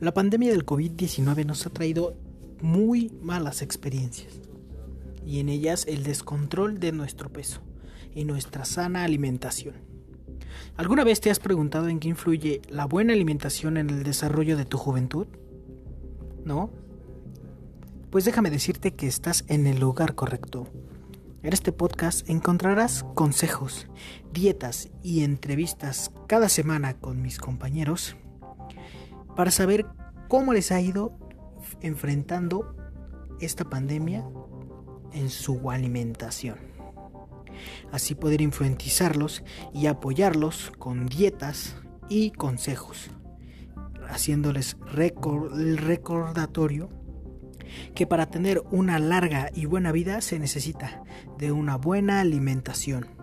La pandemia del COVID-19 nos ha traído muy malas experiencias y en ellas el descontrol de nuestro peso y nuestra sana alimentación. ¿Alguna vez te has preguntado en qué influye la buena alimentación en el desarrollo de tu juventud? ¿No? Pues déjame decirte que estás en el lugar correcto. En este podcast encontrarás consejos, dietas y entrevistas cada semana con mis compañeros para saber cómo les ha ido enfrentando esta pandemia en su alimentación. Así poder influenciarlos y apoyarlos con dietas y consejos, haciéndoles el recordatorio que para tener una larga y buena vida se necesita de una buena alimentación.